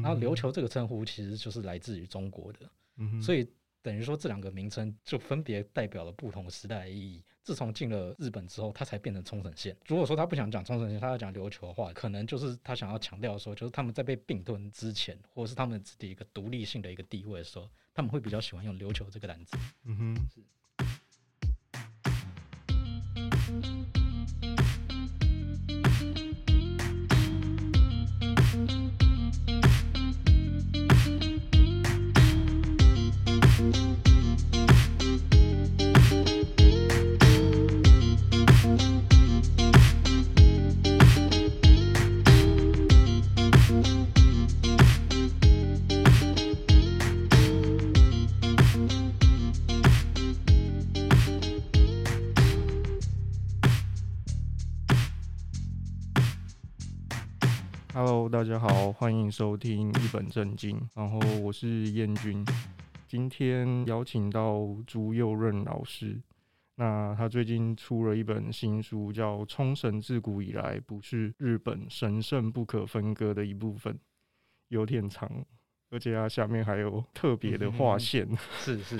然后琉球这个称呼其实就是来自于中国的，所以等于说这两个名称就分别代表了不同时代的意义。自从进了日本之后，他才变成冲绳县。如果说他不想讲冲绳县，他要讲琉球的话，可能就是他想要强调说，就是他们在被并吞之前，或者是他们自己一个独立性的一个地位的时候，他们会比较喜欢用琉球这个单字。嗯哼，是。大家好，欢迎收听一本正经。然后我是燕君，今天邀请到朱佑任老师。那他最近出了一本新书，叫《冲绳自古以来不是日本神圣不可分割的一部分》，有点长，而且它下面还有特别的划线。是是。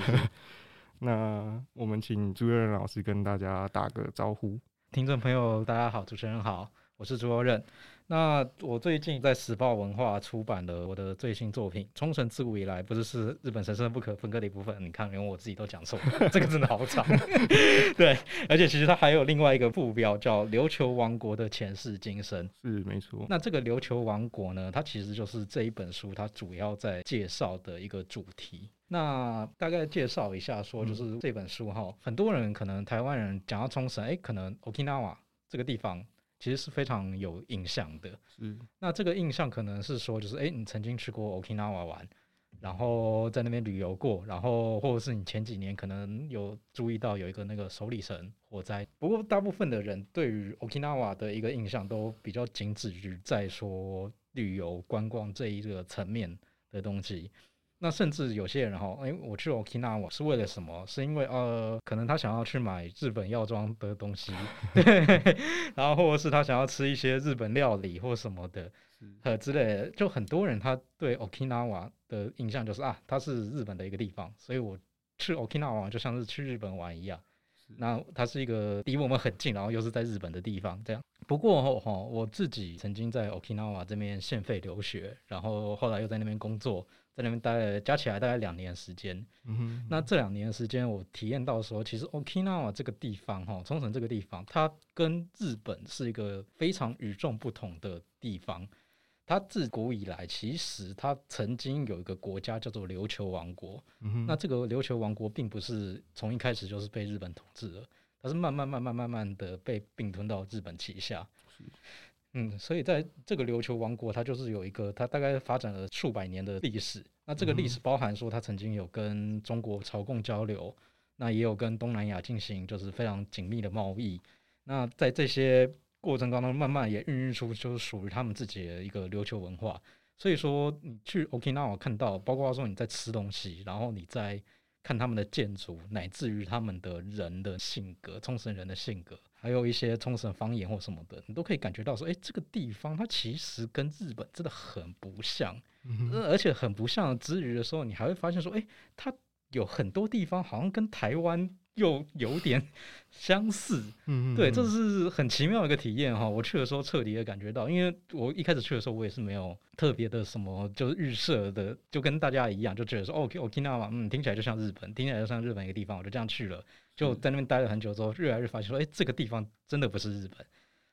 那我们请朱佑任老师跟大家打个招呼。听众朋友，大家好，主持人好，我是朱佑任。那我最近在时报文化出版了我的最新作品《冲绳自古以来不是是日本神圣不可分割的一部分》。你看，连我自己都讲错了，这个真的好长。对，而且其实它还有另外一个副标叫《琉球王国的前世今生》。是，没错。那这个琉球王国呢，它其实就是这一本书它主要在介绍的一个主题。那大概介绍一下，说就是这本书哈，嗯、很多人可能台湾人讲到冲绳，哎，可能 Okinawa 这个地方。其实是非常有印象的，嗯。那这个印象可能是说，就是哎，你曾经去过 Okinawa 玩，然后在那边旅游过，然后或者是你前几年可能有注意到有一个那个首里城火灾。不过大部分的人对于 Okinawa 的一个印象都比较仅止于在说旅游观光这一个层面的东西。那甚至有些人哈，哎，我去 Okinawa 是为了什么？是因为呃，可能他想要去买日本药妆的东西，对，然后或者是他想要吃一些日本料理或什么的，呃之类的。就很多人他对 Okinawa 的印象就是啊，它是日本的一个地方，所以我去 Okinawa 就像是去日本玩一样。那它是一个离我们很近，然后又是在日本的地方，这样。不过哈，我自己曾经在 Okinawa 这边现费留学，然后后来又在那边工作。在那边待了，加起来大概两年时间。嗯哼，那这两年时间，我体验到说，其实 Okinawa 这个地方，哈，冲绳这个地方，它跟日本是一个非常与众不同的地方。它自古以来，其实它曾经有一个国家叫做琉球王国。嗯，那这个琉球王国并不是从一开始就是被日本统治的，它是慢慢慢慢慢慢的被并吞到日本旗下。嗯，所以在这个琉球王国，它就是有一个，它大概发展了数百年的历史。那这个历史包含说，它曾经有跟中国朝贡交流，那也有跟东南亚进行就是非常紧密的贸易。那在这些过程当中，慢慢也孕育出就是属于他们自己的一个琉球文化。所以说，你去 Okinawa 看到，包括说你在吃东西，然后你在看他们的建筑，乃至于他们的人的性格，冲绳人的性格。还有一些冲绳方言或什么的，你都可以感觉到说，哎，这个地方它其实跟日本真的很不像，嗯、而且很不像之余的时候，你还会发现说，哎，它有很多地方好像跟台湾又有点相似，嗯哼，对，这是很奇妙的一个体验哈。我去的时候彻底的感觉到，因为我一开始去的时候，我也是没有特别的什么，就是预设的，就跟大家一样，就觉得说，OK，Okinawa，嗯，听起来就像日本，听起来就像日本一个地方，我就这样去了。就在那边待了很久之后，越来越发现说，哎，这个地方真的不是日本，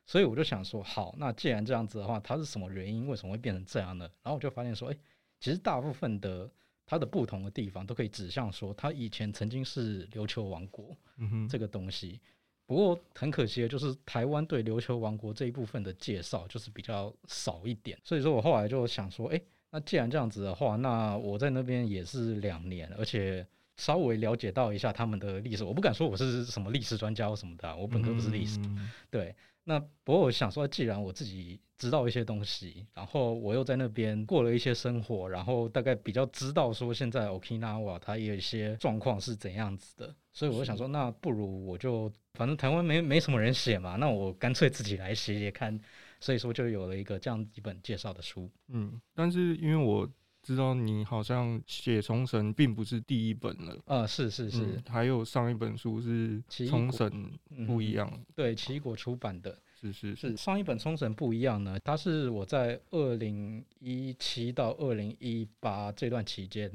所以我就想说，好，那既然这样子的话，它是什么原因？为什么会变成这样呢？然后我就发现说，哎，其实大部分的它的不同的地方都可以指向说，它以前曾经是琉球王国，嗯哼，这个东西。不过很可惜的就是台湾对琉球王国这一部分的介绍就是比较少一点，所以说我后来就想说，哎，那既然这样子的话，那我在那边也是两年，而且。稍微了解到一下他们的历史，我不敢说我是什么历史专家或什么的，啊，我本科不是历史。嗯、对，那不过我想说，既然我自己知道一些东西，然后我又在那边过了一些生活，然后大概比较知道说现在 Okinawa 它也有一些状况是怎样子的，所以我就想说，那不如我就反正台湾没没什么人写嘛，那我干脆自己来写写看。所以说就有了一个这样一本介绍的书。嗯，但是因为我知道你好像写冲绳并不是第一本了。啊、呃，是是是、嗯，还有上一本书是冲绳不一样。嗯、对，奇异果出版的。是是是，上一本冲绳不一样呢，它是我在二零一七到二零一八这段期间。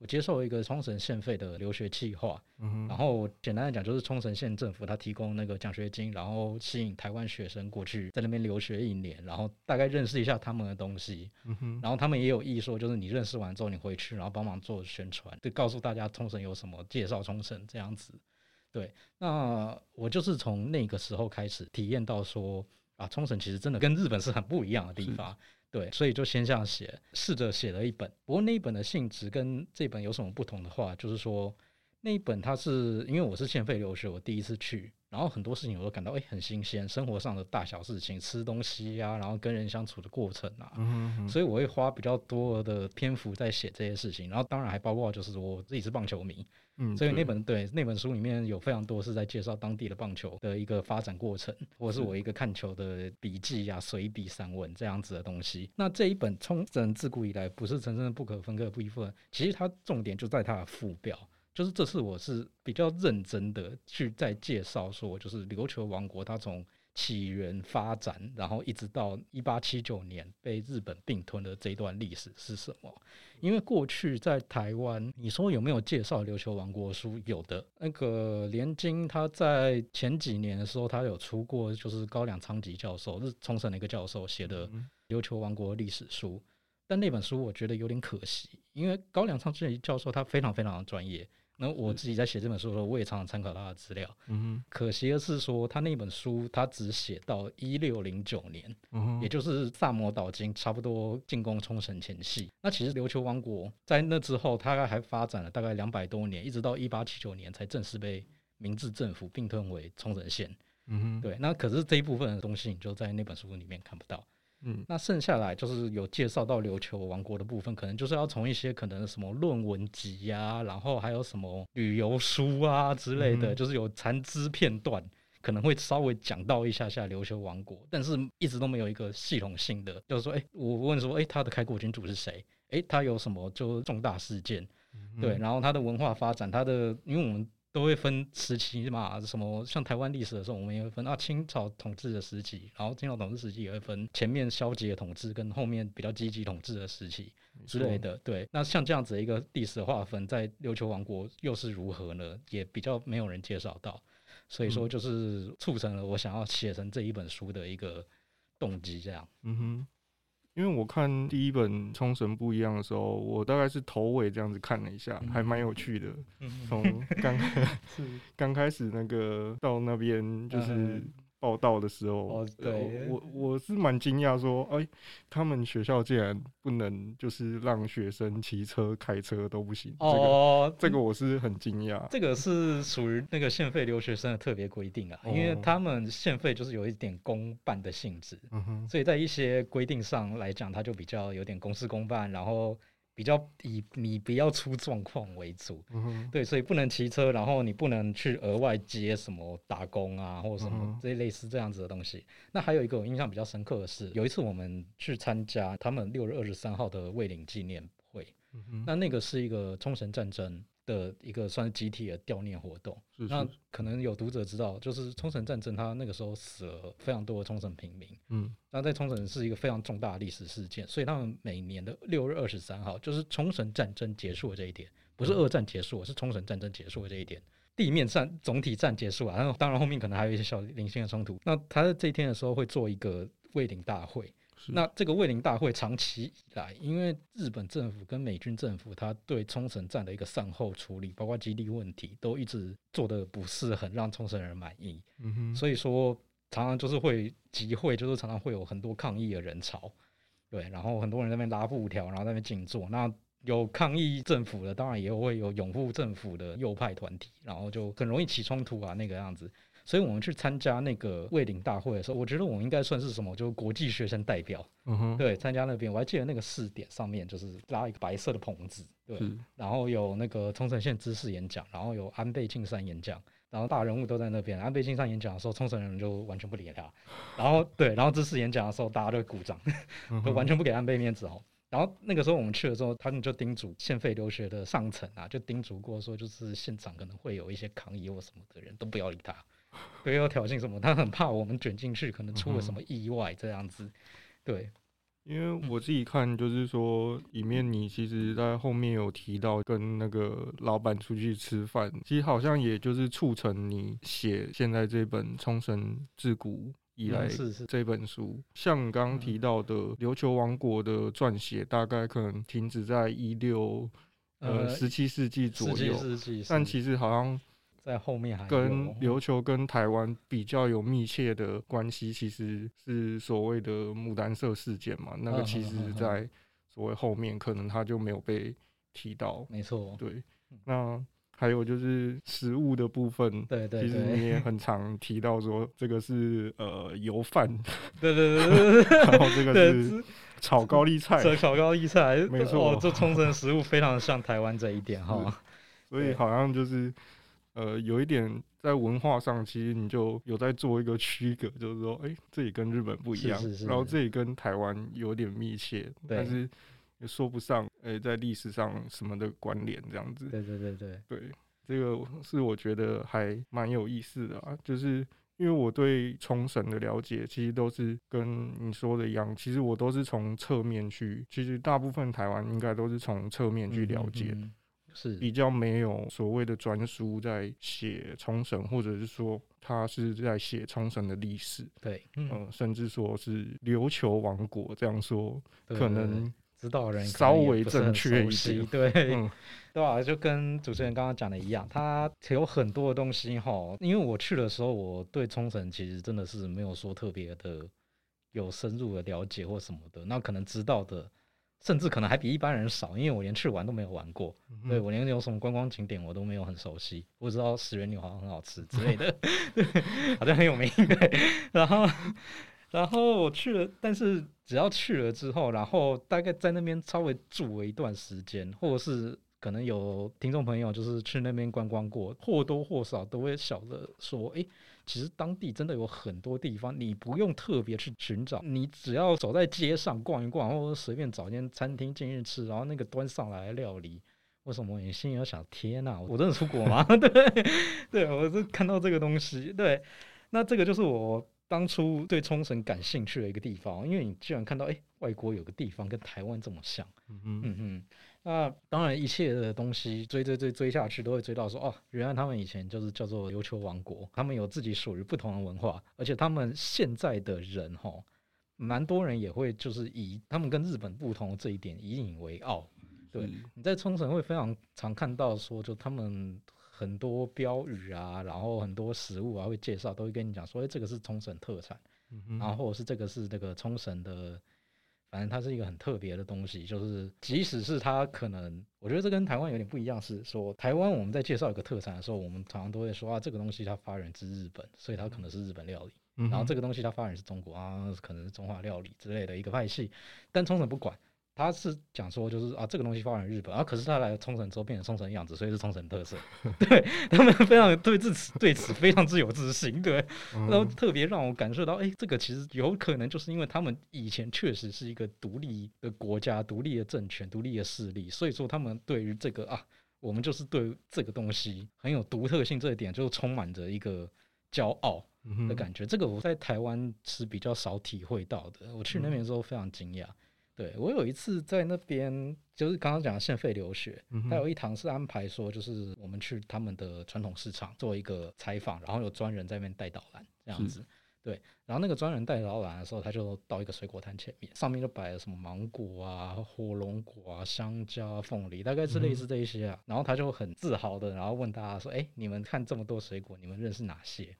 我接受一个冲绳县费的留学计划，嗯，然后简单来讲就是冲绳县政府他提供那个奖学金，然后吸引台湾学生过去在那边留学一年，然后大概认识一下他们的东西，嗯，然后他们也有意说就是你认识完之后你回去，然后帮忙做宣传，就告诉大家冲绳有什么，介绍冲绳这样子。对，那我就是从那个时候开始体验到说啊，冲绳其实真的跟日本是很不一样的地方。对，所以就先这样写，试着写了一本。不过那一本的性质跟这本有什么不同的话，就是说那一本它是因为我是欠费留学，我第一次去，然后很多事情我都感到哎、欸、很新鲜，生活上的大小事情，吃东西呀、啊，然后跟人相处的过程啊，所以我会花比较多的篇幅在写这些事情。然后当然还包括就是我自己是棒球迷。嗯，所以那本对那本书里面有非常多是在介绍当地的棒球的一个发展过程，或者是我一个看球的笔记呀、随笔散文这样子的东西。那这一本冲绳自古以来不是真正的不可分割的部分，其实它重点就在它的副标，就是这次我是比较认真的去在介绍说，就是琉球王国它从起源发展，然后一直到一八七九年被日本并吞的这一段历史是什么？因为过去在台湾，你说有没有介绍琉球王国书？有的，那个连经他在前几年的时候，他有出过，就是高良昌吉教授，是冲绳的一个教授写的琉球王国历史书。但那本书我觉得有点可惜，因为高良昌吉教授他非常非常的专业。那我自己在写这本书的时候，我也常常参考他的资料。嗯，可惜的是说，他那本书他只写到一六零九年，嗯，也就是萨摩岛津差不多进攻冲绳前夕。那其实琉球王国在那之后，大概还发展了大概两百多年，一直到一八七九年才正式被明治政府并吞为冲绳县。嗯，对。那可是这一部分的东西，你就在那本书里面看不到。嗯，那剩下来就是有介绍到琉球王国的部分，可能就是要从一些可能什么论文集呀、啊，然后还有什么旅游书啊之类的，嗯、就是有残肢片段，可能会稍微讲到一下下琉球王国，但是一直都没有一个系统性的，就是说，哎、欸，我问说，哎、欸，他的开国君主是谁？哎、欸，他有什么就重大事件？嗯、对，然后他的文化发展，他的，因为我们。都会分时期嘛，什么像台湾历史的时候，我们也会分啊清朝统治的时期，然后清朝统治时期也会分前面消极的统治跟后面比较积极统治的时期之类的。对，那像这样子的一个历史划分，在琉球王国又是如何呢？也比较没有人介绍到，所以说就是促成了我想要写成这一本书的一个动机。这样，嗯哼。因为我看第一本《冲绳不一样》的时候，我大概是头尾这样子看了一下，还蛮有趣的。从刚 刚开始那个到那边就是。报道的时候，哦、对我我是蛮惊讶，说，哎，他们学校竟然不能就是让学生骑车、开车都不行。哦，这个、这个我是很惊讶。这个是属于那个县费留学生的特别规定啊，因为他们县费就是有一点公办的性质，嗯、所以在一些规定上来讲，它就比较有点公事公办，然后。比较以你不要出状况为主，嗯，对，所以不能骑车，然后你不能去额外接什么打工啊，或者什么这类似这样子的东西。那还有一个我印象比较深刻的是，有一次我们去参加他们六月二十三号的卫灵纪念会，嗯，那那个是一个冲绳战争的一个算是集体的悼念活动，是是，那可能有读者知道，就是冲绳战争，他那个时候死了非常多的冲绳平民，嗯，那在冲绳是一个非常重大的历史事件，所以他们每年的六月二十三号，就是冲绳战争结束的这一天，不是二战结束，是冲绳战争结束的这一天，地面战总体战结束啊，然后当然后面可能还有一些小零星的冲突，那他在这一天的时候会做一个慰灵大会。那这个慰灵大会长期以来，因为日本政府跟美军政府，他对冲绳战的一个善后处理，包括基地问题，都一直做的不是很让冲绳人满意。嗯哼，所以说常常就是会集会，就是常常会有很多抗议的人潮。对，然后很多人在那边拉布条，然后在那边静坐。那有抗议政府的，当然也会有拥护政府的右派团体，然后就很容易起冲突啊，那个样子。所以我们去参加那个卫领大会的时候，我觉得我们应该算是什么，就是国际学生代表。嗯哼，对，参加那边，我还记得那个试点上面就是拉一个白色的棚子，对，然后有那个冲绳县知识演讲，然后有安倍晋三演讲，然后大人物都在那边。安倍晋三演讲的时候，冲绳人就完全不理他。然后对，然后知识演讲的时候，大家都鼓掌，都完全不给安倍面子哦。然后那个时候我们去的时候，他们就叮嘱献费留学的上层啊，就叮嘱过说，就是现场可能会有一些抗议或什么的人都不要理他，不要挑衅什么，他很怕我们卷进去，可能出了什么意外这样子。对，因为我自己看就是说，里面你其实在后面有提到跟那个老板出去吃饭，其实好像也就是促成你写现在这本冲绳自古以来这本书，像刚刚提到的琉球王国的撰写，大概可能停止在一六呃十七世纪左右，但其实好像在后面还跟琉球跟台湾比较有密切的关系，其实是所谓的牡丹社事件嘛，那个其实在所谓后面可能他就没有被提到，没错，对，那。还有就是食物的部分，对对，其实你也很常提到说这个是呃油饭，对对对对对，然后这个是炒高丽菜，炒高丽菜，没错，这冲绳食物非常像台湾这一点哈，所以好像就是呃有一点在文化上，其实你就有在做一个区隔，就是说，哎，这里跟日本不一样，然后这里跟台湾有点密切，但是。也说不上，诶、欸，在历史上什么的关联这样子。对对对对对，这个是我觉得还蛮有意思的啊。就是因为我对冲绳的了解，其实都是跟你说的一样，其实我都是从侧面去，其实大部分台湾应该都是从侧面去了解，嗯嗯是比较没有所谓的专书在写冲绳，或者是说他是在写冲绳的历史。对，嗯、呃，甚至说是琉球王国这样说，可能。知道的人稍微正确一些，对，嗯、对吧？就跟主持人刚刚讲的一样，他有很多的东西哈。因为我去的时候，我对冲绳其实真的是没有说特别的有深入的了解或什么的。那可能知道的，甚至可能还比一般人少，因为我连去玩都没有玩过。嗯、对，我连有什么观光景点我都没有很熟悉。我知道石原牛好像很好吃之类的，对，好像很有名。对，然后。然后我去了，但是只要去了之后，然后大概在那边稍微住了一段时间，或者是可能有听众朋友就是去那边观光过，或多或少都会晓得说，诶，其实当地真的有很多地方，你不用特别去寻找，你只要走在街上逛一逛，或者随便找间餐厅进去吃，然后那个端上来料理，为什么你心里要想，天呐，我真的出国吗？对，对我是看到这个东西，对，那这个就是我。当初对冲绳感兴趣的一个地方，因为你居然看到，哎，外国有个地方跟台湾这么像，嗯嗯，那当然一切的东西追追追追下去，都会追到说，哦，原来他们以前就是叫做琉球王国，他们有自己属于不同的文化，而且他们现在的人哈，蛮多人也会就是以他们跟日本不同的这一点引以为傲。对，你在冲绳会非常常看到说，就他们。很多标语啊，然后很多食物啊，会介绍，都会跟你讲说，哎，这个是冲绳特产，然后或者是这个是那个冲绳的，反正它是一个很特别的东西。就是即使是它可能，我觉得这跟台湾有点不一样，是说台湾我们在介绍一个特产的时候，我们常常都会说啊，这个东西它发源自日本，所以它可能是日本料理。嗯、然后这个东西它发源是中国啊，可能是中华料理之类的一个派系，但冲绳不管。他是讲说，就是啊，这个东西发源日本，啊，可是他来冲绳之后变成冲绳样子，所以是冲绳特色。对他们非常对自此对此非常自有自信，对，然后特别让我感受到，哎，这个其实有可能就是因为他们以前确实是一个独立的国家、独立的政权、独立的势力，所以说他们对于这个啊，我们就是对这个东西很有独特性这一点，就充满着一个骄傲的感觉。这个我在台湾是比较少体会到的，我去那边之后非常惊讶。对，我有一次在那边，就是刚刚讲的献废留学，嗯、哼还有一堂是安排说，就是我们去他们的传统市场做一个采访，然后有专人在那边带导览这样子。对，然后那个专人带导览的时候，他就到一个水果摊前面，上面就摆了什么芒果啊、火龙果啊、香蕉、啊、凤梨，大概是类似这一些啊。嗯、然后他就很自豪的，然后问大家说：“哎，你们看这么多水果，你们认识哪些？”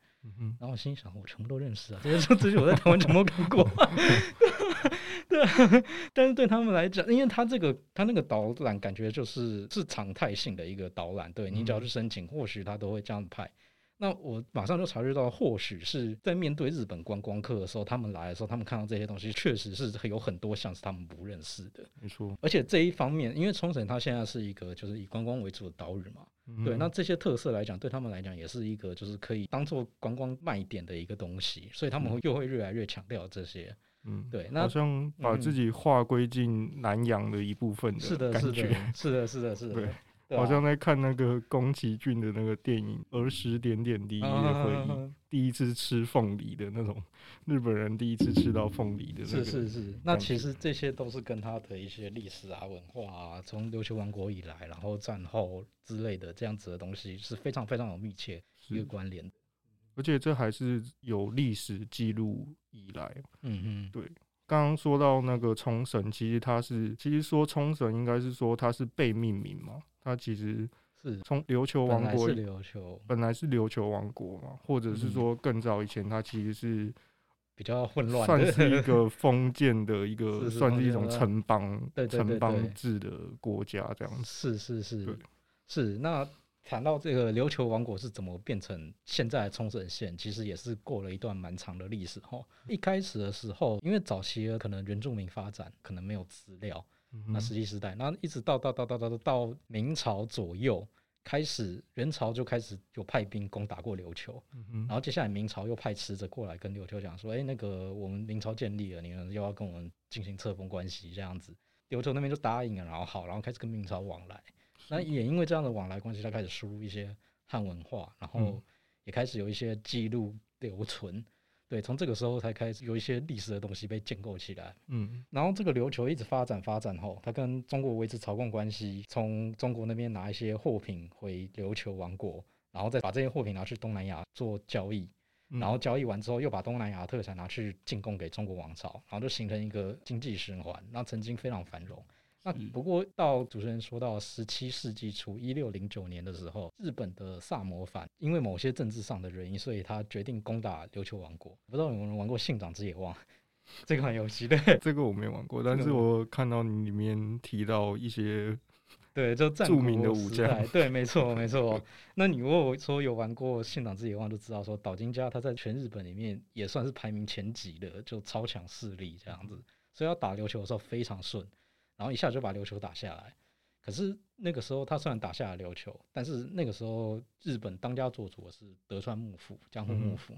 然后我心想：“我全部都认识啊，这些这些我在台湾全部看过。” 对，但是对他们来讲，因为他这个他那个导览感觉就是是常态性的一个导览，对，你只要去申请，或许他都会这样派。那我马上就察觉到，或许是在面对日本观光客的时候，他们来的时候，他们看到这些东西，确实是有很多像是他们不认识的。没错，而且这一方面，因为冲绳它现在是一个就是以观光为主的岛屿嘛，嗯、对，那这些特色来讲，对他们来讲也是一个就是可以当做观光卖点的一个东西，所以他们会又会越来越强调这些。嗯，对，那好像把自己划归进南洋的一部分的感觉，是的，是的，是的，对。好像在看那个宫崎骏的那个电影《儿时点点滴滴的回忆》，第一次吃凤梨的那种 日本人第一次吃到凤梨的，是是是。那其实这些都是跟他的一些历史啊、文化啊，从琉球王国以来，然后战后之类的这样子的东西是非常非常有密切一个关联的。而且这还是有历史记录以来，嗯嗯，对。刚刚说到那个冲绳，其实它是，其实说冲绳应该是说它是被命名嘛。它其实是从琉球王国，本来是琉球，本来是琉球王国嘛，或者是说更早以前，它其实是比较混乱，算是一个 封建的一个，算是一种城邦，城邦制的国家这样子。是是是，是。那谈到这个琉球王国是怎么变成现在的冲绳县，其实也是过了一段蛮长的历史哈。一开始的时候，因为早期可能原住民发展可能没有资料。那石器时代，那一直到到到到到到明朝左右开始，元朝就开始有派兵攻打过琉球，然后接下来明朝又派使者过来跟琉球讲说，哎，那个我们明朝建立了，你们又要跟我们进行册封关系这样子，琉球那边就答应了，然后好，然后开始跟明朝往来，那也因为这样的往来关系，他开始输入一些汉文化，然后也开始有一些记录留存。对，从这个时候才开始有一些历史的东西被建构起来。嗯，然后这个琉球一直发展发展后，他跟中国维持朝贡关系，从中国那边拿一些货品回琉球王国，然后再把这些货品拿去东南亚做交易，然后交易完之后又把东南亚特产拿去进贡给中国王朝，然后就形成一个经济循环，那曾经非常繁荣。那不过到主持人说到十七世纪初一六零九年的时候，日本的萨摩藩因为某些政治上的原因，所以他决定攻打琉球王国。不知道有没有人玩过《信长之野望》这款游戏？对，这个我没玩过，但是我看到你里面提到一些 对，就著名的武将。对，没错，没错。那你如果说有玩过《信长之野望》，就知道说岛津家他在全日本里面也算是排名前几的，就超强势力这样子，所以要打琉球的时候非常顺。然后一下就把琉球打下来，可是那个时候他虽然打下了琉球，但是那个时候日本当家做主的是德川幕府江户幕府。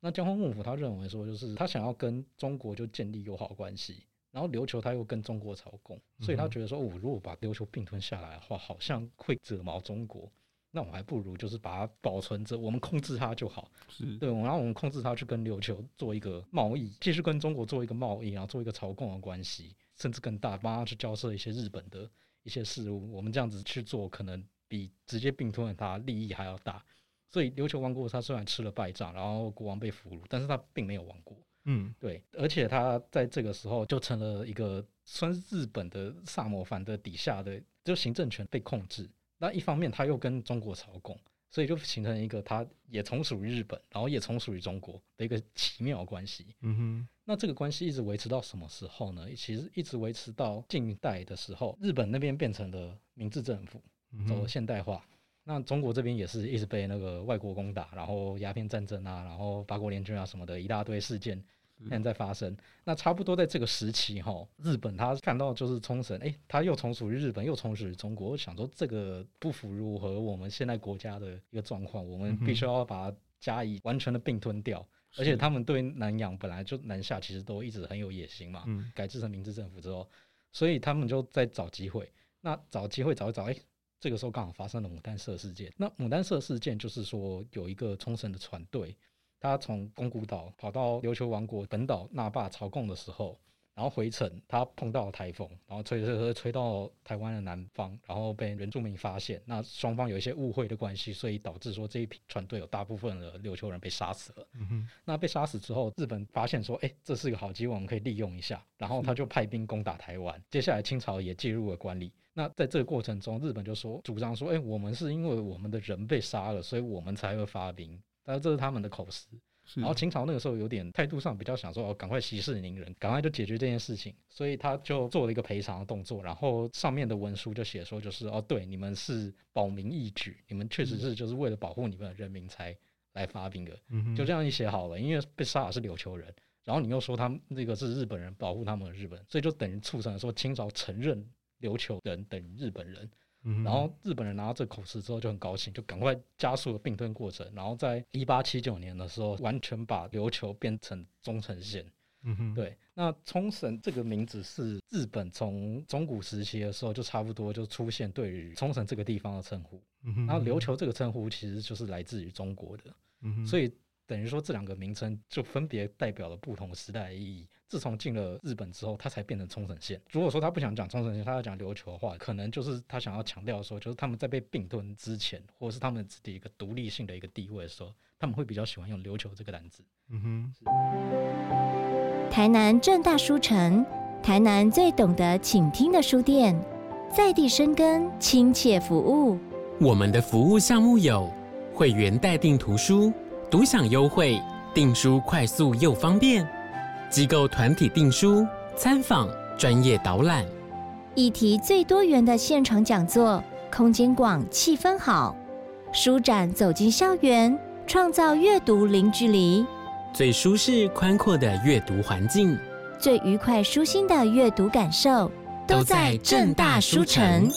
那江户幕府他认为说，就是他想要跟中国就建立友好关系，然后琉球他又跟中国朝贡，所以他觉得说，我如果把琉球并吞下来的话，好像会惹毛中国，那我还不如就是把它保存着，我们控制它就好。是对，然后我们控制它去跟琉球做一个贸易，继续跟中国做一个贸易，然后做一个朝贡的关系。甚至更大，帮他去交涉一些日本的一些事务。我们这样子去做，可能比直接并吞他利益还要大。所以琉球王国他虽然吃了败仗，然后国王被俘虏，但是他并没有亡国。嗯，对。而且他在这个时候就成了一个算是日本的萨摩藩的底下的，就行政权被控制。那一方面他又跟中国朝贡。所以就形成一个，它也从属于日本，然后也从属于中国的一个奇妙关系。嗯哼，那这个关系一直维持到什么时候呢？其实一直维持到近代的时候，日本那边变成了明治政府，走了现代化。嗯、那中国这边也是一直被那个外国攻打，然后鸦片战争啊，然后八国联军啊什么的一大堆事件。现在发生，那差不多在这个时期哈，日本他看到就是冲绳，哎，他又从属于日本，又从属于中国，我想说这个不符合我们现在国家的一个状况，我们必须要把它加以完全的并吞掉。而且他们对南洋本来就南下，其实都一直很有野心嘛。嗯改制成明治政府之后，所以他们就在找机会。那找机会找一找，哎，这个时候刚好发生了牡丹社事件。那牡丹社事件就是说有一个冲绳的船队。他从宫古岛跑到琉球王国本岛那霸朝贡的时候，然后回程，他碰到了台风，然后吹吹吹吹到台湾的南方，然后被原住民发现，那双方有一些误会的关系，所以导致说这一批船队有大部分的琉球人被杀死了。嗯，那被杀死之后，日本发现说，哎，这是一个好机会，我们可以利用一下，然后他就派兵攻打台湾。接下来清朝也介入了管理。那在这个过程中，日本就说主张说，哎，我们是因为我们的人被杀了，所以我们才会发兵。但是这是他们的口实，然后清朝那个时候有点态度上比较想说哦，赶快息事宁人，赶快就解决这件事情，所以他就做了一个赔偿的动作，然后上面的文书就写说，就是哦，对，你们是保民义举，你们确实是就是为了保护你们的人民才来发兵的，嗯，就这样一写好了。因为被杀的是琉球人，然后你又说他们那个是日本人保护他们的日本，所以就等于促成了说清朝承认琉球人等于日本人。嗯、然后日本人拿到这个口实之后就很高兴，就赶快加速了并吞过程。然后在一八七九年的时候，完全把琉球变成冲绳县。嗯哼，对。那冲绳这个名字是日本从中古时期的时候就差不多就出现对于冲绳这个地方的称呼。嗯哼，然后琉球这个称呼其实就是来自于中国的。嗯哼，所以等于说这两个名称就分别代表了不同时代的意义。自从进了日本之后，它才变成冲绳县。如果说他不想讲冲绳县，他要讲琉球的话，可能就是他想要强调说，就是他们在被并吞之前，或者是他们自己一个独立性的一个地位的时候，他们会比较喜欢用琉球这个单字。嗯哼。台南正大书城，台南最懂得倾听的书店，在地生根，亲切服务。我们的服务项目有会员代订图书、独享优惠、订书快速又方便。机构团体订书、参访、专业导览，议题最多元的现场讲座，空间广、气氛好，书展走进校园，创造阅读零距离，最舒适宽阔的阅读环境，最愉快舒心的阅读感受，都在正大书城。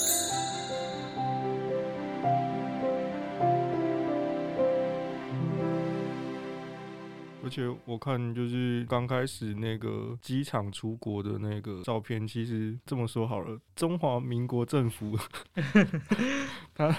而且我看，就是刚开始那个机场出国的那个照片，其实这么说好了，中华民国政府 他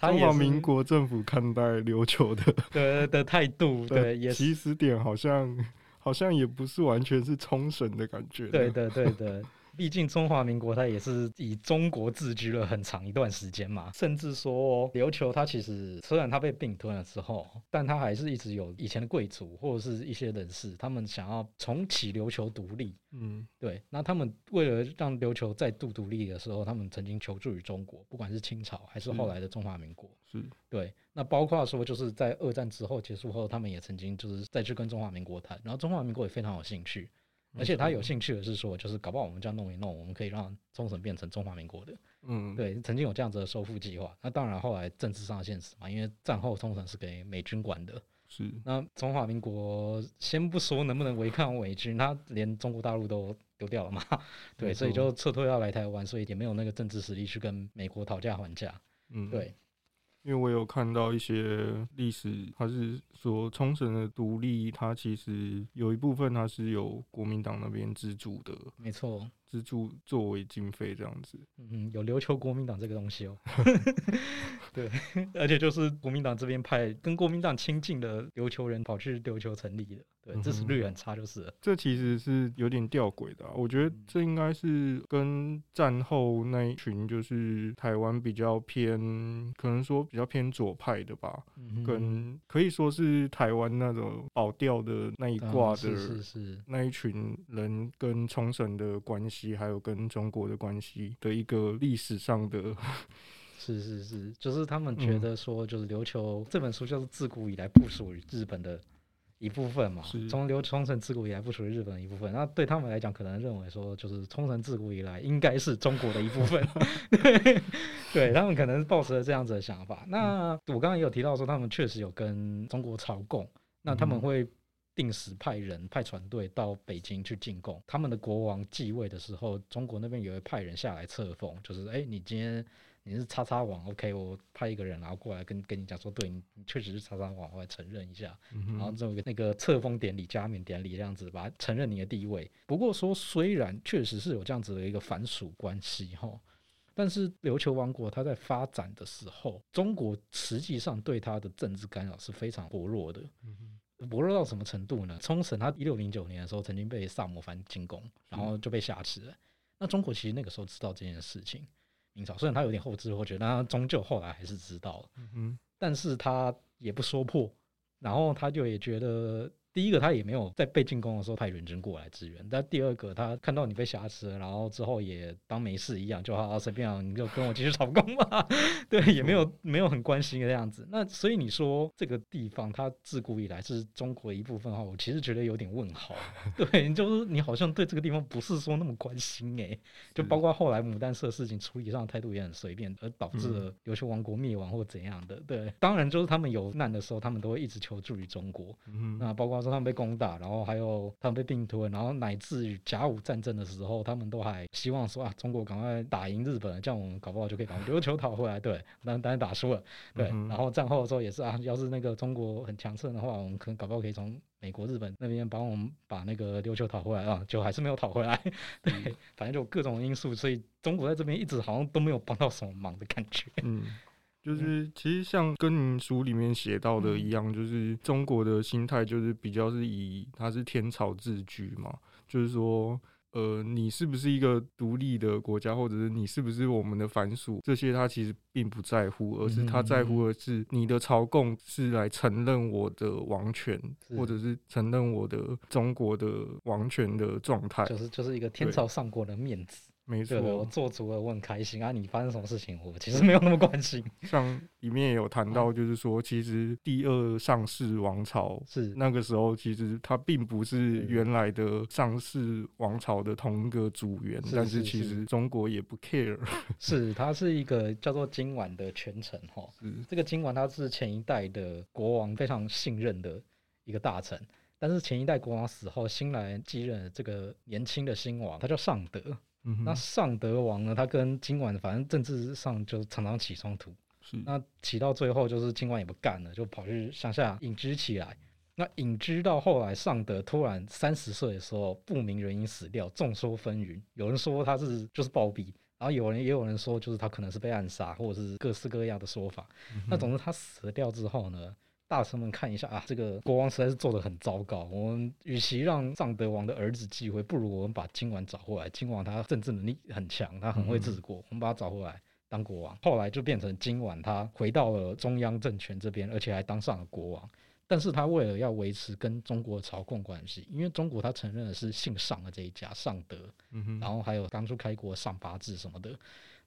中华民国政府看待琉球的的的态度，对，也起始点好像好像也不是完全是冲绳的感觉，对对对对。毕竟中华民国它也是以中国自居了很长一段时间嘛，甚至说琉球它其实虽然它被并吞了之后，但它还是一直有以前的贵族或者是一些人士，他们想要重启琉球独立。嗯，对。那他们为了让琉球再度独立的时候，他们曾经求助于中国，不管是清朝还是后来的中华民国。是，对。那包括说就是在二战之后结束后，他们也曾经就是再去跟中华民国谈，然后中华民国也非常有兴趣。而且他有兴趣的是说，就是搞不好我们这样弄一弄，我们可以让冲绳变成中华民国的。嗯，对，曾经有这样子的收复计划。那当然后来政治上的现实嘛，因为战后冲绳是给美军管的。是。那中华民国先不说能不能违抗美军，他连中国大陆都丢掉了嘛。对，所以就撤退要来台湾，所以也没有那个政治实力去跟美国讨价还价。嗯，对。因为我有看到一些历史，它是说冲绳的独立，它其实有一部分它是由国民党那边资助的，没错。资助作为经费这样子，嗯，有琉球国民党这个东西哦，对，而且就是国民党这边派跟国民党亲近的琉球人跑去琉球成立的，对，支持率很差就是了。这其实是有点吊诡的啊，我觉得这应该是跟战后那一群就是台湾比较偏，可能说比较偏左派的吧，跟可以说是台湾那种保钓的那一挂的，是是那一群人跟冲绳的关系。还有跟中国的关系的一个历史上的，是是是，就是他们觉得说，就是琉球这本书就是自古以来不属于日本的一部分嘛，从琉冲绳自古以来不属于日本的一部分，那对他们来讲，可能认为说，就是冲绳自古以来应该是中国的一部分，对，对他们可能抱持了这样子的想法。那我刚刚也有提到说，他们确实有跟中国朝贡，那他们会。定时派人派船队到北京去进贡。他们的国王继位的时候，中国那边也会派人下来册封，就是哎、欸，你今天你是叉叉王，OK，我派一个人然后过来跟跟你讲说，对你确实是叉叉王，我来承认一下，嗯、然后做一个那个册封典礼、加冕典礼这样子，把它承认你的地位。不过说，虽然确实是有这样子的一个藩属关系哈，但是琉球王国它在发展的时候，中国实际上对它的政治干扰是非常薄弱的。嗯薄弱到什么程度呢？冲绳他一六零九年的时候曾经被萨摩藩进攻，然后就被挟持了。那中国其实那个时候知道这件事情，明朝虽然他有点后知后觉，但他终究后来还是知道了。嗯哼，但是他也不说破，然后他就也觉得。第一个他也没有在被进攻的时候派援军过来支援，但第二个他看到你被挟持了，然后之后也当没事一样，就好好随便啊，你就跟我继续吵工吧，对，也没有没有很关心的样子。那所以你说这个地方它自古以来是中国的一部分的话，我其实觉得有点问号。对，就是你好像对这个地方不是说那么关心诶、欸，就包括后来牡丹社事情处理上的态度也很随便，而导致了琉球王国灭亡或怎样的。对，当然就是他们有难的时候，他们都会一直求助于中国。嗯那包括说他们被攻打，然后还有他们被并吞，然后乃至于甲午战争的时候，他们都还希望说啊，中国赶快打赢日本，这样我们搞不好就可以把琉球讨回来。对，但但是打输了。对，然后战后的时候也是啊，要是那个中国很强盛的话，我们可能搞不好可以从美国、日本那边帮我们把那个琉球讨回来啊，就还是没有讨回来。对，反正就各种因素，所以中国在这边一直好像都没有帮到什么忙的感觉。嗯。就是其实像跟您书里面写到的一样，就是中国的心态就是比较是以它是天朝自居嘛，就是说，呃，你是不是一个独立的国家，或者是你是不是我们的藩属，这些他其实并不在乎，而是他在乎的是你的朝贡是来承认我的王权，或者是。承认我的中国的王权的状态，就是就是一个天朝上国的面子。没错，我做足了，我很开心啊！你发生什么事情，我其实没有那么关心。像里面也有谈到，就是说，其实第二上市王朝是那个时候，其实它并不是原来的上市王朝的同一个主员，但是其实中国也不 care。是，它是一个叫做今晚的权臣哈。是，这个今晚他是前一代的国王非常信任的一个大臣，但是前一代国王死后，新来继任的这个年轻的新王，他叫尚德。那尚德王呢？他跟金晚反正政治上就常常起冲突。是，那起到最后就是金晚也不干了，就跑去乡下隐居起来。那隐居到后来，尚德突然三十岁的时候不明原因死掉，众说纷纭。有人说他是就是暴毙，然后有人也有人说就是他可能是被暗杀，或者是各式各样的说法。嗯、那总之他死掉之后呢？大臣们看一下啊，这个国王实在是做得很糟糕。我们与其让尚德王的儿子继位，不如我们把金王找回来。金王他政治能力很强，他很会治国，我们把他找回来当国王。后来就变成金丸他回到了中央政权这边，而且还当上了国王。但是他为了要维持跟中国的朝贡关系，因为中国他承认的是姓尚的这一家尚德，然后还有当初开国尚八字什么的。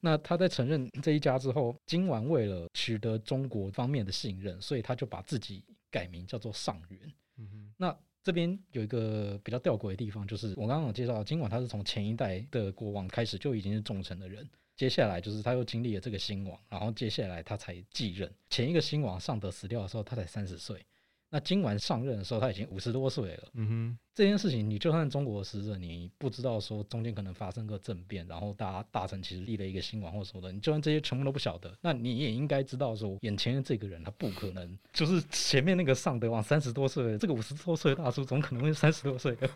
那他在承认这一家之后，金丸为了取得中国方面的信任，所以他就把自己改名叫做上元。嗯哼。那这边有一个比较吊诡的地方，就是我刚刚有介绍，金丸他是从前一代的国王开始就已经是重臣的人，接下来就是他又经历了这个新王，然后接下来他才继任。前一个新王尚德死掉的时候，他才三十岁。那今晚上任的时候，他已经五十多岁了。嗯哼，这件事情，你就算中国的使者，你不知道说中间可能发生个政变，然后大大臣其实立了一个新王或什么的，你就算这些全部都不晓得，那你也应该知道说，眼前的这个人他不可能 就是前面那个尚德王三十多岁，这个五十多岁的大叔怎么可能会三十多岁的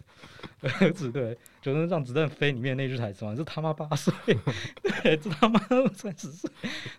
儿子？对，就是让子弹飞里面那句台词嘛，这他妈八岁，对，这他妈三十岁，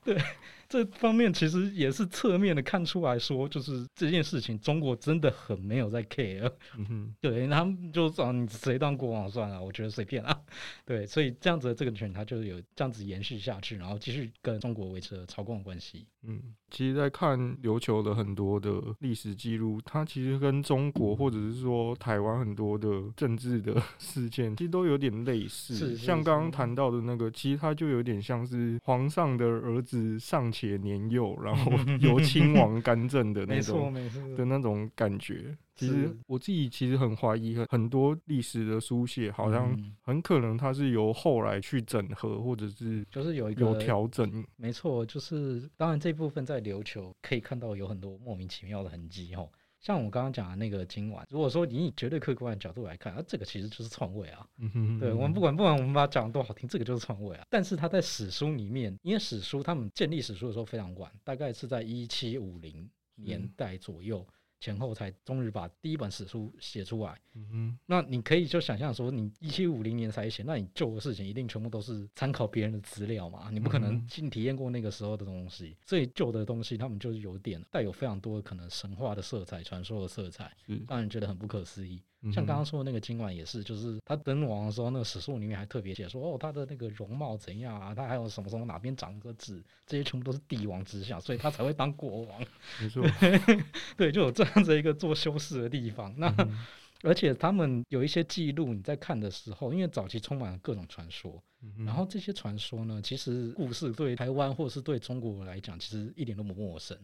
对。这方面其实也是侧面的看出来说，就是这件事情中国真的很没有在 care，嗯哼，对，他们就说你谁当国王算了，我觉得随便啊，对，所以这样子的这个权他就有这样子延续下去，然后继续跟中国维持了朝贡关系。嗯，其实，在看琉球的很多的历史记录，它其实跟中国或者是说台湾很多的政治的事件，其实都有点类似。是像刚刚谈到的那个，其实它就有点像是皇上的儿子尚且年幼，然后 由亲王干政的那种的那种感觉。其实我自己其实很怀疑，很很多历史的书写好像很可能它是由后来去整合，或者是就是有一个有调整。没错，就是当然这部分在琉球可以看到有很多莫名其妙的痕迹哦。像我刚刚讲的那个今晚，如果说你以绝对客观的角度来看，啊，这个其实就是篡位啊。嗯哼对，我们不管不管我们把它讲的多好听，这个就是篡位啊。但是他在史书里面，因为史书他们建立史书的时候非常晚，大概是在一七五零年代左右。前后才终于把第一本史书写出来。嗯哼，那你可以就想象说，你一七五零年才写，那你旧的事情一定全部都是参考别人的资料嘛？你不可能亲体验过那个时候的东西，所以旧的东西他们就是有点带有非常多的可能神话的色彩、传说的色彩，让人觉得很不可思议。像刚刚说的那个今晚也是，就是他登王的时候，那个史书里面还特别写说，哦，他的那个容貌怎样啊？他还有什么什么哪边长个痣，这些全部都是帝王之相，所以他才会当国王。没错，对，就有这样子一个做修饰的地方。那、嗯、而且他们有一些记录，你在看的时候，因为早期充满了各种传说，嗯、然后这些传说呢，其实故事对台湾或是对中国来讲，其实一点都不陌生。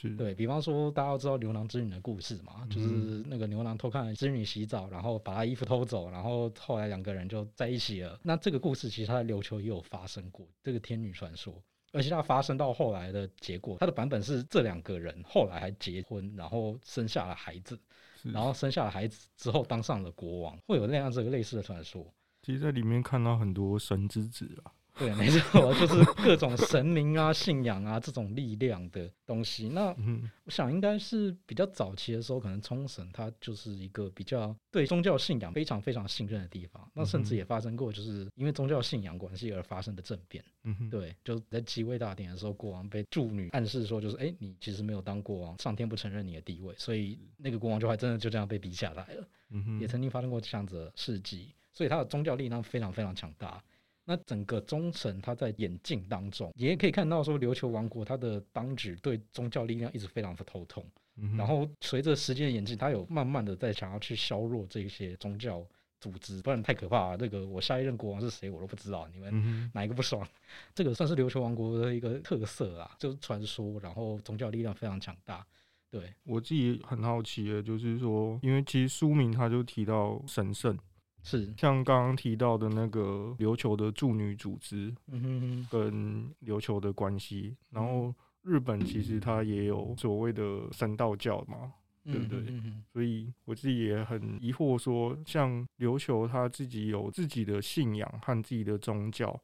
是对，比方说，大家都知道牛郎织女的故事嘛，嗯、就是那个牛郎偷看织女洗澡，然后把她衣服偷走，然后后来两个人就在一起了。那这个故事其实它在琉球也有发生过，这个天女传说，而且它发生到后来的结果，它的版本是这两个人后来还结婚，然后生下了孩子，然后生下了孩子之后当上了国王，会有那样这个类似的传说。其实，在里面看到很多神之子啊。对，没错，就是各种神明啊、信仰啊这种力量的东西。那我想应该是比较早期的时候，可能冲绳它就是一个比较对宗教信仰非常非常信任的地方。那甚至也发生过，就是因为宗教信仰关系而发生的政变。嗯对，就在即位大典的时候，国王被助女暗示说，就是哎，你其实没有当国王，上天不承认你的地位，所以那个国王就还真的就这样被逼下来了。嗯也曾经发生过这样子的事迹，所以他的宗教力量非常非常强大。那整个冲绳，它在演进当中，也可以看到说琉球王国它的当局对宗教力量一直非常的头痛。嗯、然后随着时间的演进，他有慢慢的在想要去削弱这些宗教组织，不然太可怕了。这个我下一任国王是谁，我都不知道，你们哪一个不爽？嗯、这个算是琉球王国的一个特色啊，就是传说，然后宗教力量非常强大。对，我自己很好奇的，就是说，因为其实书名他就提到神圣。是像刚刚提到的那个琉球的驻女组织，嗯跟琉球的关系，然后日本其实它也有所谓的三道教嘛，对不对？所以我自己也很疑惑，说像琉球它自己有自己的信仰和自己的宗教。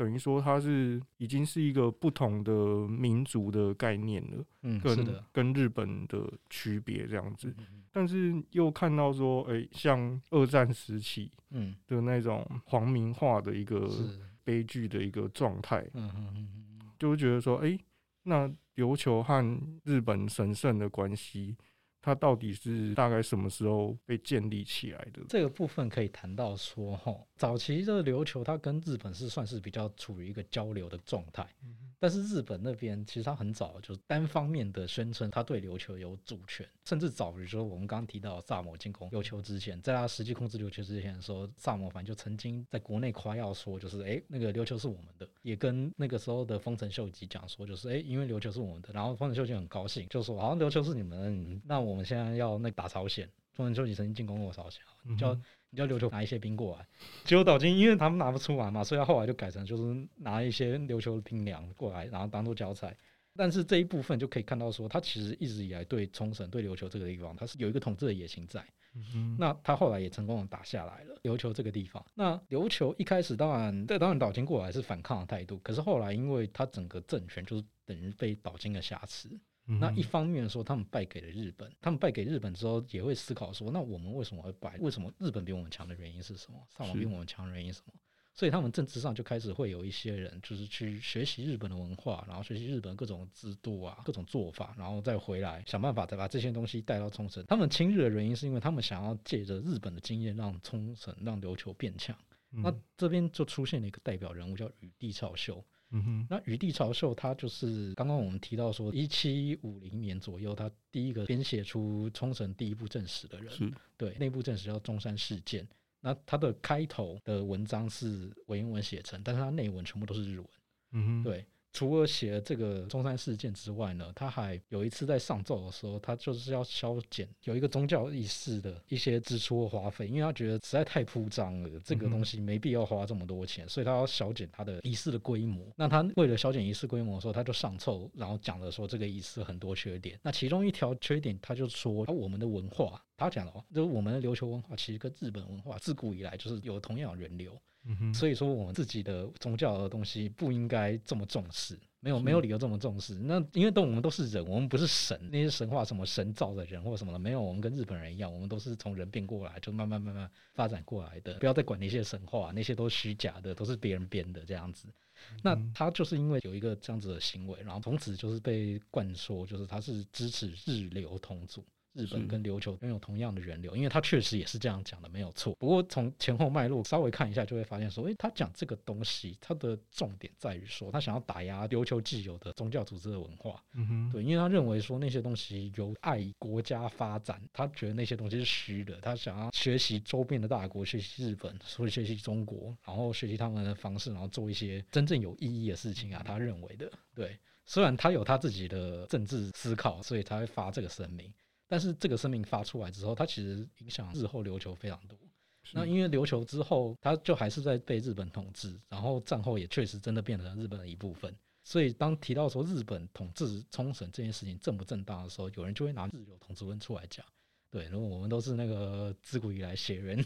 等于说它是已经是一个不同的民族的概念了，嗯，跟跟日本的区别这样子，但是又看到说，哎，像二战时期，嗯，的那种皇民化的一个悲剧的一个状态，嗯嗯嗯，就会觉得说，哎，那琉球和日本神圣的关系。它到底是大概什么时候被建立起来的？这个部分可以谈到说，哈，早期这个琉球它跟日本是算是比较处于一个交流的状态。但是日本那边其实他很早就单方面的宣称他对琉球有主权，甚至早于说我们刚刚提到萨摩进攻琉球之前，在他实际控制琉球之前的时候，萨摩反正就曾经在国内夸耀说，就是哎，那个琉球是我们的，也跟那个时候的丰臣秀吉讲说，就是哎，因为琉球是我们的，然后丰臣秀吉很高兴，就说好像琉球是你们，那我们现在要那打朝鲜，丰臣秀吉曾经进攻过朝鲜，叫。你叫琉球拿一些兵过来，结果岛津，因为他们拿不出来嘛，所以他后来就改成就是拿一些琉球的兵粮过来，然后当做交差。但是这一部分就可以看到说，他其实一直以来对冲绳、对琉球这个地方，他是有一个统治的野心在。那他后来也成功的打下来了琉球这个地方。那琉球一开始当然，这，当然岛津过来是反抗的态度，可是后来因为他整个政权就是等于被岛津的挟持。那一方面说，他们败给了日本，他们败给日本之后，也会思考说，那我们为什么会败？为什么日本比我们强的原因是什么？上网比我们强的原因是什么？所以他们政治上就开始会有一些人，就是去学习日本的文化，然后学习日本各种制度啊、各种做法，然后再回来想办法再把这些东西带到冲绳。他们亲日的原因是因为他们想要借着日本的经验，让冲绳、让琉球变强。那这边就出现了一个代表人物，叫宇地超秀。嗯哼，那宇地朝秀他就是刚刚我们提到说，一七五零年左右，他第一个编写出冲绳第一部正史的人，对，那部正史叫《中山事件》。那他的开头的文章是文言文写成，但是他内文全部都是日文。嗯哼，对。除了写了这个中山事件之外呢，他还有一次在上奏的时候，他就是要削减有一个宗教仪式的一些支出和花费，因为他觉得实在太铺张了，这个东西没必要花这么多钱，所以他要削减他的仪式的规模。那他为了削减仪式规模的时候，他就上奏，然后讲了说这个仪式很多缺点。那其中一条缺点，他就说啊，我们的文化，他讲了哦，就是我们的琉球文化其实跟日本文化自古以来就是有同样的人流。嗯，所以说我们自己的宗教的东西不应该这么重视，没有没有理由这么重视。那因为都我们都是人，我们不是神，那些神话什么神造的人或什么的没有，我们跟日本人一样，我们都是从人变过来，就慢慢慢慢发展过来的。不要再管那些神话，那些都虚假的，都是别人编的这样子。那他就是因为有一个这样子的行为，然后从此就是被灌输，就是他是支持日流同组。日本跟琉球拥有同样的人流，因为他确实也是这样讲的，没有错。不过从前后脉络稍微看一下，就会发现说，诶，他讲这个东西，他的重点在于说，他想要打压琉球既有的宗教组织的文化。嗯哼，对，因为他认为说那些东西有碍国家发展，他觉得那些东西是虚的，他想要学习周边的大国，学习日本，所以学习中国，然后学习他们的方式，然后做一些真正有意义的事情啊。他认为的，对，虽然他有他自己的政治思考，所以他会发这个声明。但是这个声明发出来之后，它其实影响日后琉球非常多。那因为琉球之后，它就还是在被日本统治，然后战后也确实真的变成了日本的一部分。所以当提到说日本统治冲绳这件事情正不正当的时候，有人就会拿日琉统治论出来讲。对，如果我们都是那个自古以来血缘。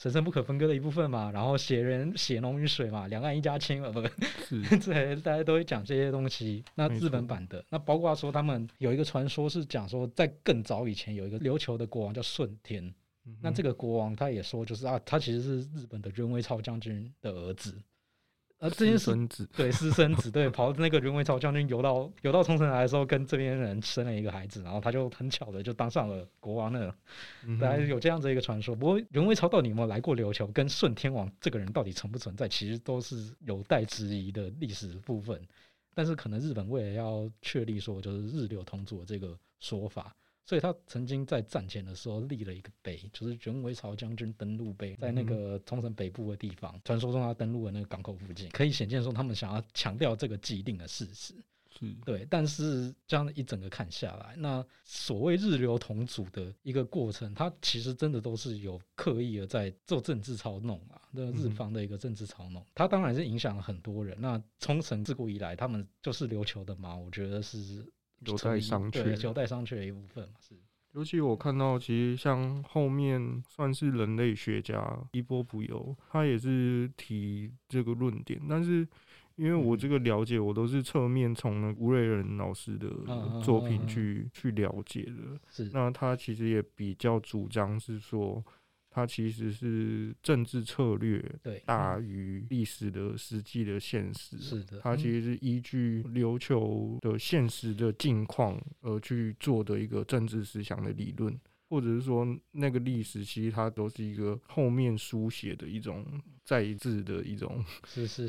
神圣不可分割的一部分嘛，然后血人血浓于水嘛，两岸一家亲嘛，不是？对，大家都会讲这些东西。那日本版的，那包括说他们有一个传说是讲说，在更早以前有一个琉球的国王叫顺天，嗯、那这个国王他也说，就是啊，他其实是日本的任威超将军的儿子。呃，这件事对私生子对，跑那个源为朝将军游到游到冲绳来的时候，跟这边人生了一个孩子，然后他就很巧的就当上了国王了。大家有这样子一个传说。不过源为朝到底有没有来过琉球，跟顺天王这个人到底存不存在，其实都是有待质疑的历史部分。但是可能日本为了要确立说就是日流同族的这个说法。所以他曾经在战前的时候立了一个碑，就是源尾朝将军登陆碑，在那个冲绳北部的地方，传说中他登陆的那个港口附近，可以显见说他们想要强调这个既定的事实。是对，但是这样一整个看下来，那所谓日流同组的一个过程，它其实真的都是有刻意的在做政治操弄啊，那日方的一个政治操弄，它当然是影响了很多人。那冲绳自古以来，他们就是琉球的嘛，我觉得是。有待商榷，有待商榷的一部分嘛，是。尤其我看到，其实像后面算是人类学家伊波普尤，他也是提这个论点，但是因为我这个了解，我都是侧面从那吴瑞仁老师的作品去去了解的。是，那他其实也比较主张是说。它其实是政治策略大于历史的实际的现实。是的，它其实是依据琉球的现实的境况而去做的一个政治思想的理论，或者是说那个历史其实它都是一个后面书写的一种再制的一种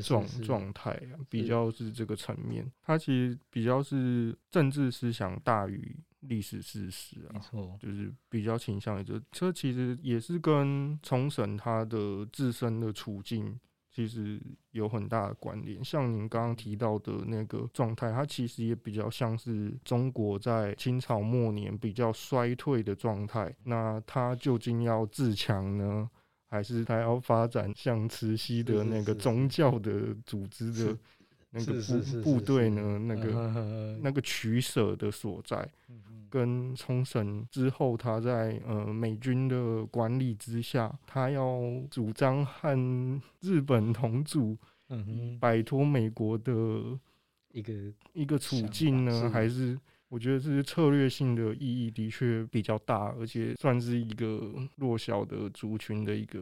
状状态啊，比较是这个层面。它其实比较是政治思想大于。历史事实啊，没错，就是比较倾向于这，这其实也是跟冲绳它的自身的处境其实有很大的关联。像您刚刚提到的那个状态，它其实也比较像是中国在清朝末年比较衰退的状态。那它究竟要自强呢，还是它要发展像慈禧的那个宗教的组织的？那个部部队呢？那个那个取舍的所在，跟冲绳之后，他在呃美军的管理之下，他要主张和日本同组，摆脱美国的一个一个处境呢？还是我觉得这是策略性的意义的确比较大，而且算是一个弱小的族群的一个。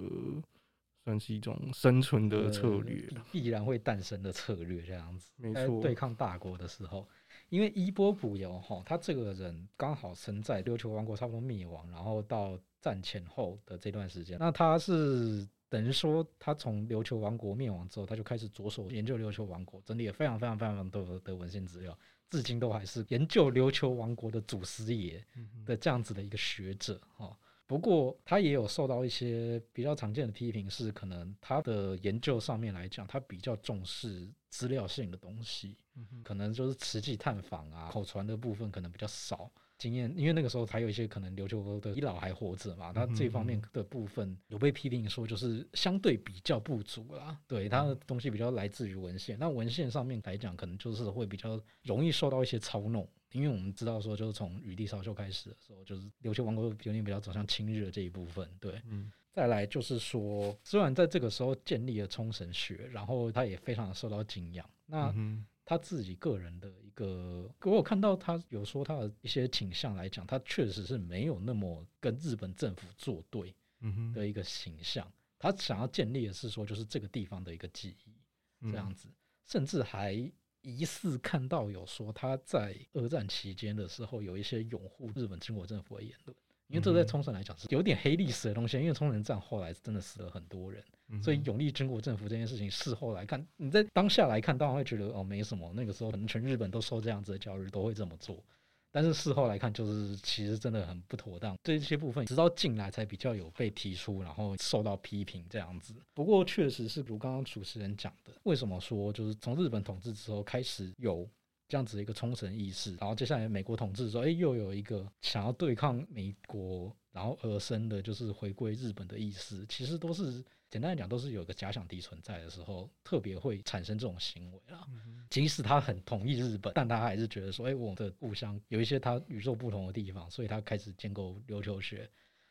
算是一种生存的策略，必然会诞生的策略，这样子。没错，对抗大国的时候，因为伊波卜尤哈，他这个人刚好生在琉球王国差不多灭亡，然后到战前后的这段时间。那他是等于说，他从琉球王国灭亡之后，他就开始着手研究琉球王国，整理了非常非常非常多的文献资料，至今都还是研究琉球王国的祖师爷的这样子的一个学者哈。不过，他也有受到一些比较常见的批评，是可能他的研究上面来讲，他比较重视资料性的东西，可能就是实际探访啊、口传的部分可能比较少。经验，因为那个时候还有一些可能琉球的遗老还活着嘛，他这方面的部分有被批评说就是相对比较不足啦。对，他的东西比较来自于文献，那文献上面来讲，可能就是会比较容易受到一些操弄。因为我们知道说，就是从羽地少秀开始的时候，就是琉球王国有点比较走向亲日的这一部分。对，嗯，再来就是说，虽然在这个时候建立了冲绳学，然后他也非常的受到敬仰。那他自己个人的一个，我有看到他有说他的一些倾向来讲，他确实是没有那么跟日本政府作对的一个形象。他想要建立的是说，就是这个地方的一个记忆，这样子，甚至还。疑似看到有说他在二战期间的时候有一些拥护日本军国政府的言论，因为这在冲绳来讲是有点黑历史的东西，因为冲绳战后来真的死了很多人，所以永历军国政府这件事情事后来看，你在当下来看当然会觉得哦没什么，那个时候可能全日本都受这样子的教育，都会这么做。但是事后来看，就是其实真的很不妥当。这些部分直到近来才比较有被提出，然后受到批评这样子。不过确实是如刚刚主持人讲的，为什么说就是从日本统治之后开始有这样子的一个冲绳意识，然后接下来美国统治的时候，哎，又有一个想要对抗美国，然后而生的就是回归日本的意思，其实都是。简单来讲，都是有个假想敌存在的时候，特别会产生这种行为啦。即使他很同意日本，但他还是觉得说，哎，我的故乡有一些他与众不同的地方，所以他开始建构琉球学。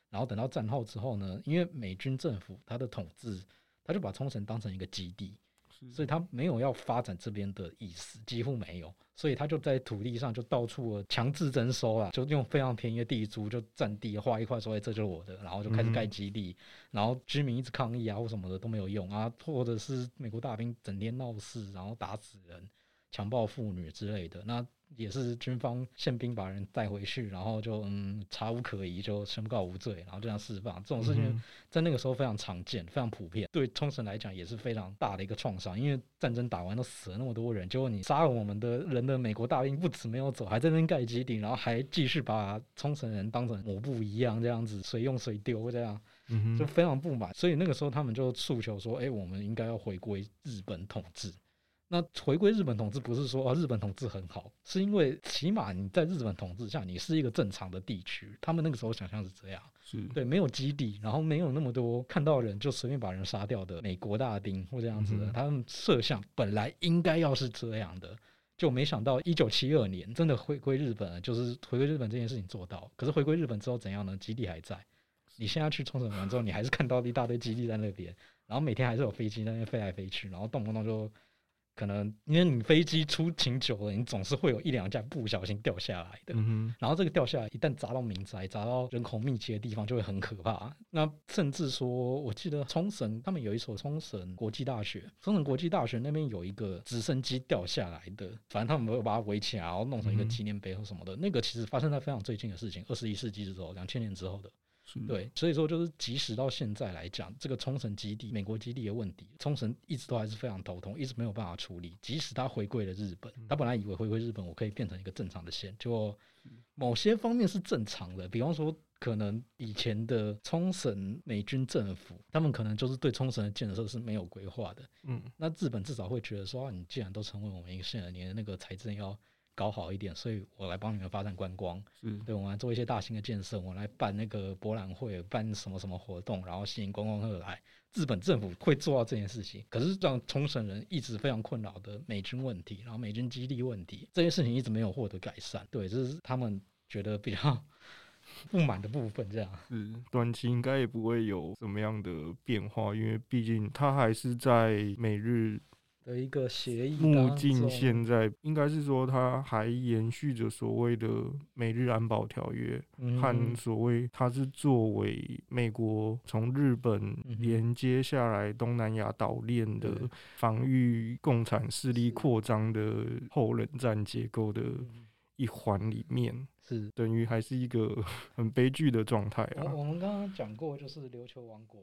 然后等到战后之后呢，因为美军政府他的统治，他就把冲绳当成一个基地。所以他没有要发展这边的意思，几乎没有，所以他就在土地上就到处强制征收啊，就用非常便宜的地租就占地划一块，说哎，这就是我的，然后就开始盖基地，然后居民一直抗议啊或什么的都没有用啊，或者是美国大兵整天闹事，然后打死人、强暴妇女之类的。那。也是军方宪兵把人带回去，然后就嗯查无可疑，就宣告无罪，然后就这样释放。这种事情在那个时候非常常见，非常普遍。对冲绳来讲也是非常大的一个创伤，因为战争打完都死了那么多人，结果你杀了我们的人的美国大兵不止没有走，还在那边盖基地，然后还继续把冲绳人当成抹布一样这样子随用随丢这样，就非常不满。所以那个时候他们就诉求说：“哎，我们应该要回归日本统治。”那回归日本统治不是说啊日本统治很好，是因为起码你在日本统治下，你是一个正常的地区。他们那个时候想象是这样，是对，没有基地，然后没有那么多看到人就随便把人杀掉的美国大兵或这样子的。嗯、他们设想本来应该要是这样的，就没想到一九七二年真的回归日本，就是回归日本这件事情做到。可是回归日本之后怎样呢？基地还在。你现在去冲绳玩之后，你还是看到一大堆基地在那边，然后每天还是有飞机在那边飞来飞去，然后动不动就。可能因为你飞机出勤久了，你总是会有一两架不小心掉下来的。然后这个掉下来，一旦砸到民宅、砸到人口密集的地方，就会很可怕。那甚至说，我记得冲绳他们有一所冲绳国际大学，冲绳国际大学那边有一个直升机掉下来的，反正他们没有把它围起来，然后弄成一个纪念碑或什么的。那个其实发生在非常最近的事情，二十一世纪之后，两千年之后的。对，所以说就是即使到现在来讲，这个冲绳基地、美国基地的问题，冲绳一直都还是非常头痛，一直没有办法处理。即使他回归了日本，他本来以为回归日本，我可以变成一个正常的县，就某些方面是正常的。比方说，可能以前的冲绳美军政府，他们可能就是对冲绳的建设是没有规划的。嗯，那日本至少会觉得说，你既然都成为我们一个县了，你的那个财政要。搞好一点，所以我来帮你们发展观光，是对，我们来做一些大型的建设，我来办那个博览会，办什么什么活动，然后吸引观光客来。日本政府会做到这件事情，可是让冲绳人一直非常困扰的美军问题，然后美军基地问题，这些事情一直没有获得改善。对，这是他们觉得比较不满的部分。这样，是短期应该也不会有什么样的变化，因为毕竟他还是在美日。的一个协议，目镜现在应该是说，它还延续着所谓的美日安保条约，和所谓它是作为美国从日本连接下来东南亚岛链的防御共产势力扩张的后冷战结构的一环里面，是等于还是一个 很悲剧的状态啊。我们刚刚讲过，就是琉球王国。